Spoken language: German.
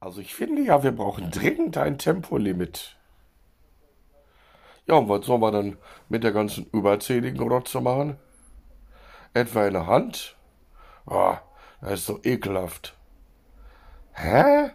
Also ich finde ja, wir brauchen dringend ein Tempolimit. Ja, und was soll man dann mit der ganzen überzähligen Rotze machen? Etwa in der Hand? Ah, das ist so ekelhaft. Hä?